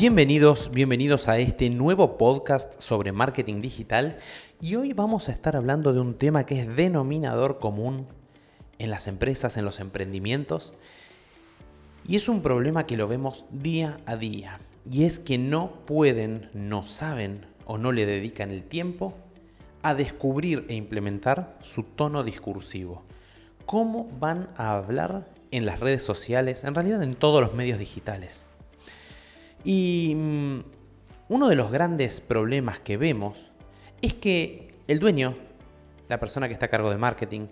Bienvenidos, bienvenidos a este nuevo podcast sobre marketing digital y hoy vamos a estar hablando de un tema que es denominador común en las empresas, en los emprendimientos y es un problema que lo vemos día a día y es que no pueden, no saben o no le dedican el tiempo a descubrir e implementar su tono discursivo. ¿Cómo van a hablar en las redes sociales, en realidad en todos los medios digitales? Y mm, uno de los grandes problemas que vemos es que el dueño, la persona que está a cargo de marketing,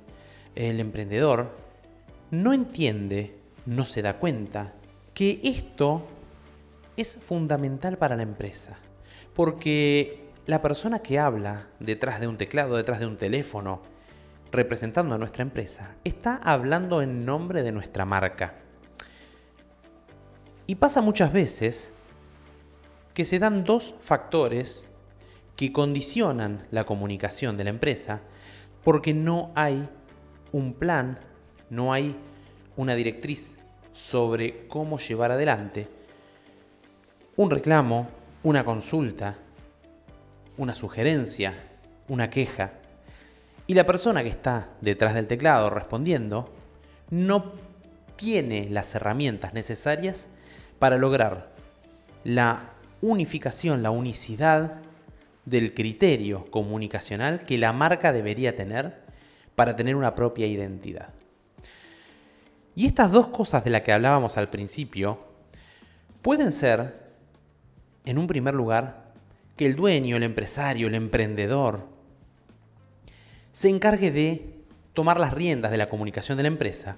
el emprendedor, no entiende, no se da cuenta que esto es fundamental para la empresa. Porque la persona que habla detrás de un teclado, detrás de un teléfono, representando a nuestra empresa, está hablando en nombre de nuestra marca. Y pasa muchas veces que se dan dos factores que condicionan la comunicación de la empresa porque no hay un plan, no hay una directriz sobre cómo llevar adelante un reclamo, una consulta, una sugerencia, una queja. Y la persona que está detrás del teclado respondiendo no tiene las herramientas necesarias para lograr la unificación, la unicidad del criterio comunicacional que la marca debería tener para tener una propia identidad. Y estas dos cosas de las que hablábamos al principio pueden ser, en un primer lugar, que el dueño, el empresario, el emprendedor, se encargue de tomar las riendas de la comunicación de la empresa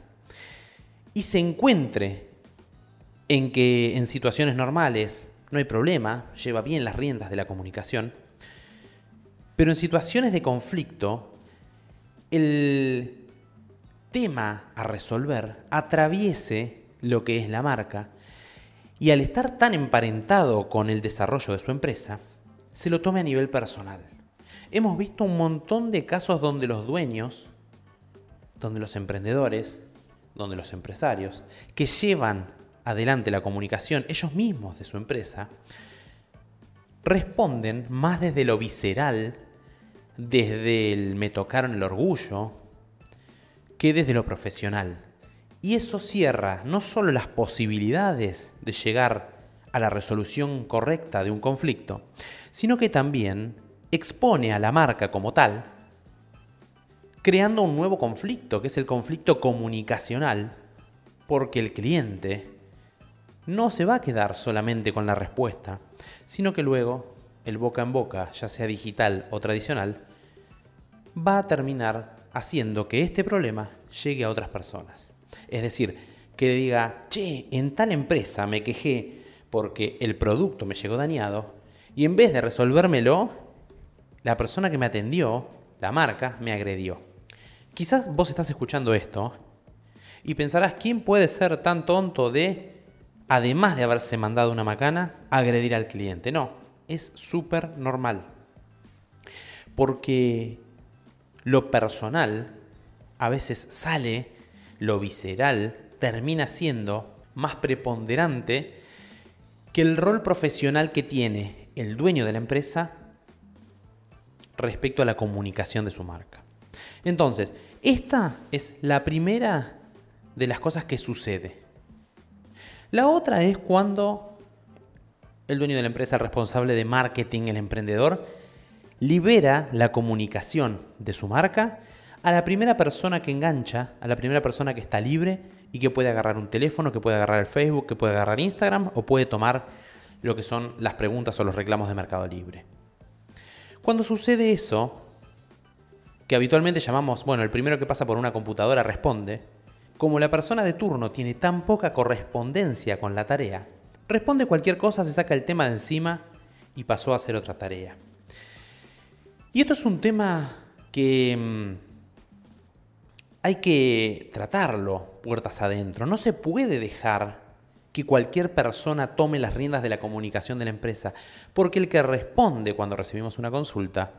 y se encuentre en que en situaciones normales no hay problema, lleva bien las riendas de la comunicación, pero en situaciones de conflicto, el tema a resolver atraviese lo que es la marca y al estar tan emparentado con el desarrollo de su empresa, se lo tome a nivel personal. Hemos visto un montón de casos donde los dueños, donde los emprendedores, donde los empresarios, que llevan adelante la comunicación ellos mismos de su empresa, responden más desde lo visceral, desde el me tocaron el orgullo, que desde lo profesional. Y eso cierra no solo las posibilidades de llegar a la resolución correcta de un conflicto, sino que también expone a la marca como tal, creando un nuevo conflicto, que es el conflicto comunicacional, porque el cliente no se va a quedar solamente con la respuesta, sino que luego el boca en boca, ya sea digital o tradicional, va a terminar haciendo que este problema llegue a otras personas. Es decir, que le diga, che, en tal empresa me quejé porque el producto me llegó dañado y en vez de resolvérmelo, la persona que me atendió, la marca, me agredió. Quizás vos estás escuchando esto y pensarás, ¿quién puede ser tan tonto de además de haberse mandado una macana, agredir al cliente. No, es súper normal. Porque lo personal a veces sale, lo visceral termina siendo más preponderante que el rol profesional que tiene el dueño de la empresa respecto a la comunicación de su marca. Entonces, esta es la primera de las cosas que sucede. La otra es cuando el dueño de la empresa, el responsable de marketing, el emprendedor, libera la comunicación de su marca a la primera persona que engancha, a la primera persona que está libre y que puede agarrar un teléfono, que puede agarrar el Facebook, que puede agarrar Instagram o puede tomar lo que son las preguntas o los reclamos de Mercado Libre. Cuando sucede eso, que habitualmente llamamos, bueno, el primero que pasa por una computadora responde, como la persona de turno tiene tan poca correspondencia con la tarea, responde cualquier cosa, se saca el tema de encima y pasó a hacer otra tarea. Y esto es un tema que mm, hay que tratarlo puertas adentro. No se puede dejar que cualquier persona tome las riendas de la comunicación de la empresa, porque el que responde cuando recibimos una consulta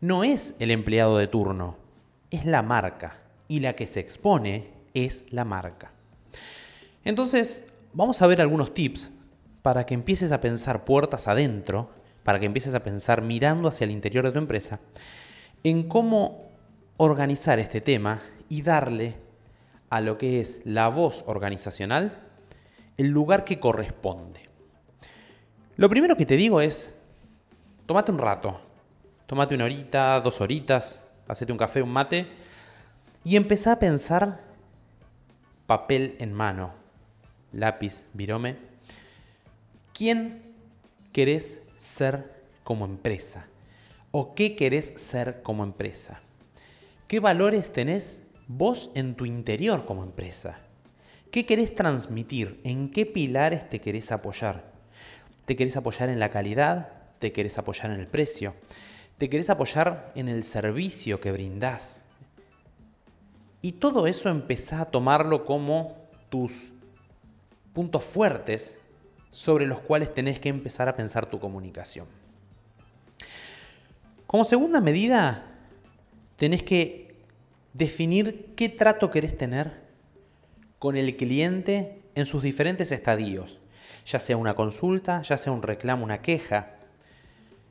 no es el empleado de turno, es la marca. Y la que se expone es la marca. Entonces, vamos a ver algunos tips para que empieces a pensar puertas adentro, para que empieces a pensar mirando hacia el interior de tu empresa, en cómo organizar este tema y darle a lo que es la voz organizacional el lugar que corresponde. Lo primero que te digo es, tómate un rato, tómate una horita, dos horitas, hacete un café, un mate y empezá a pensar papel en mano, lápiz, virome. ¿Quién querés ser como empresa? ¿O qué querés ser como empresa? ¿Qué valores tenés vos en tu interior como empresa? ¿Qué querés transmitir? ¿En qué pilares te querés apoyar? ¿Te querés apoyar en la calidad? ¿Te querés apoyar en el precio? ¿Te querés apoyar en el servicio que brindás? Y todo eso empezá a tomarlo como tus puntos fuertes sobre los cuales tenés que empezar a pensar tu comunicación. Como segunda medida, tenés que definir qué trato querés tener con el cliente en sus diferentes estadios, ya sea una consulta, ya sea un reclamo, una queja,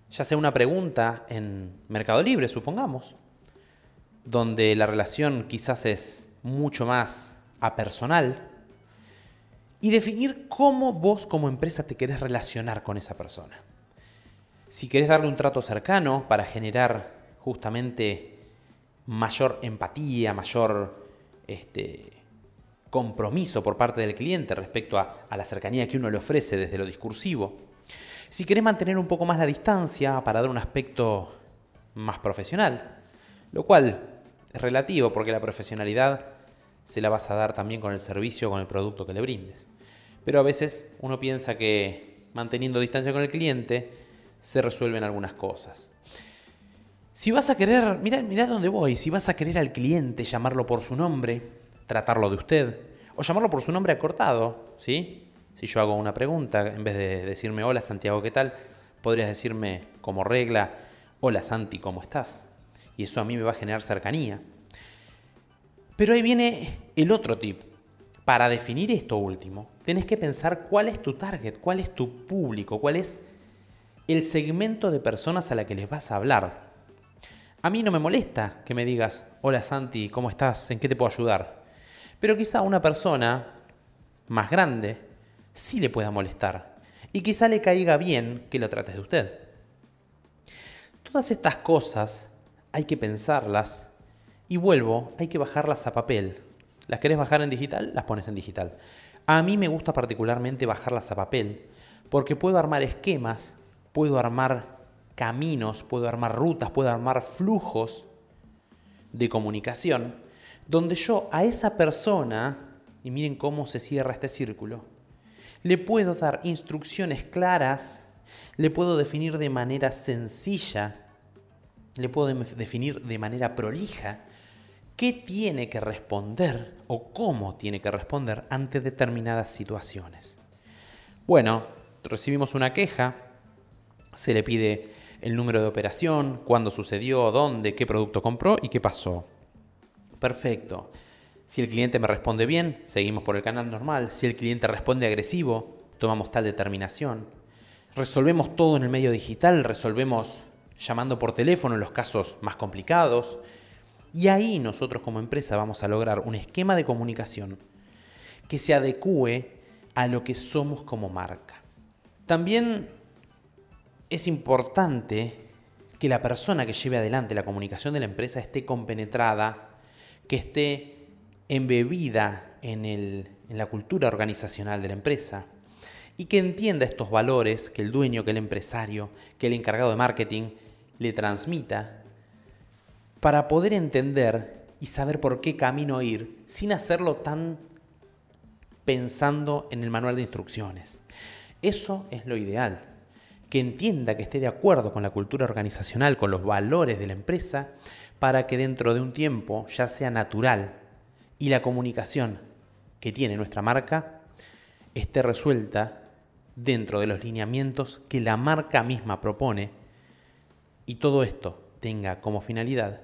ya sea una pregunta en Mercado Libre, supongamos, donde la relación quizás es mucho más apersonal, y definir cómo vos como empresa te querés relacionar con esa persona. Si querés darle un trato cercano para generar justamente mayor empatía, mayor este, compromiso por parte del cliente respecto a, a la cercanía que uno le ofrece desde lo discursivo, si querés mantener un poco más la distancia para dar un aspecto más profesional, lo cual es relativo porque la profesionalidad se la vas a dar también con el servicio con el producto que le brindes. Pero a veces uno piensa que manteniendo distancia con el cliente se resuelven algunas cosas. Si vas a querer, mira, mira dónde voy, si vas a querer al cliente llamarlo por su nombre, tratarlo de usted, o llamarlo por su nombre acortado, ¿sí? Si yo hago una pregunta, en vez de decirme hola Santiago, ¿qué tal? Podrías decirme como regla, hola Santi, ¿cómo estás? Y eso a mí me va a generar cercanía. Pero ahí viene el otro tip. Para definir esto último, tenés que pensar cuál es tu target, cuál es tu público, cuál es el segmento de personas a la que les vas a hablar. A mí no me molesta que me digas, hola Santi, ¿cómo estás? ¿En qué te puedo ayudar? Pero quizá a una persona más grande sí le pueda molestar. Y quizá le caiga bien que lo trates de usted. Todas estas cosas hay que pensarlas y vuelvo, hay que bajarlas a papel. ¿Las querés bajar en digital? Las pones en digital. A mí me gusta particularmente bajarlas a papel porque puedo armar esquemas, puedo armar caminos, puedo armar rutas, puedo armar flujos de comunicación donde yo a esa persona, y miren cómo se cierra este círculo, le puedo dar instrucciones claras, le puedo definir de manera sencilla, le puedo definir de manera prolija qué tiene que responder o cómo tiene que responder ante determinadas situaciones. Bueno, recibimos una queja, se le pide el número de operación, cuándo sucedió, dónde, qué producto compró y qué pasó. Perfecto. Si el cliente me responde bien, seguimos por el canal normal. Si el cliente responde agresivo, tomamos tal determinación. Resolvemos todo en el medio digital, resolvemos llamando por teléfono en los casos más complicados. Y ahí nosotros como empresa vamos a lograr un esquema de comunicación que se adecue a lo que somos como marca. También es importante que la persona que lleve adelante la comunicación de la empresa esté compenetrada, que esté embebida en, en la cultura organizacional de la empresa y que entienda estos valores que el dueño, que el empresario, que el encargado de marketing le transmita para poder entender y saber por qué camino ir sin hacerlo tan pensando en el manual de instrucciones. Eso es lo ideal, que entienda que esté de acuerdo con la cultura organizacional, con los valores de la empresa, para que dentro de un tiempo ya sea natural y la comunicación que tiene nuestra marca esté resuelta dentro de los lineamientos que la marca misma propone y todo esto tenga como finalidad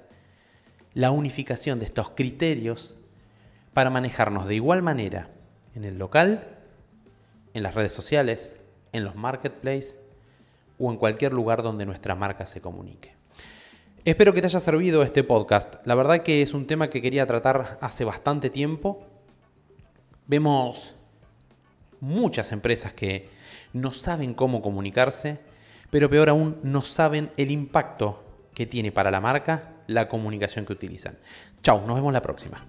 la unificación de estos criterios para manejarnos de igual manera en el local, en las redes sociales, en los marketplaces o en cualquier lugar donde nuestra marca se comunique. Espero que te haya servido este podcast. La verdad que es un tema que quería tratar hace bastante tiempo. Vemos muchas empresas que no saben cómo comunicarse, pero peor aún, no saben el impacto que tiene para la marca la comunicación que utilizan. Chao, nos vemos la próxima.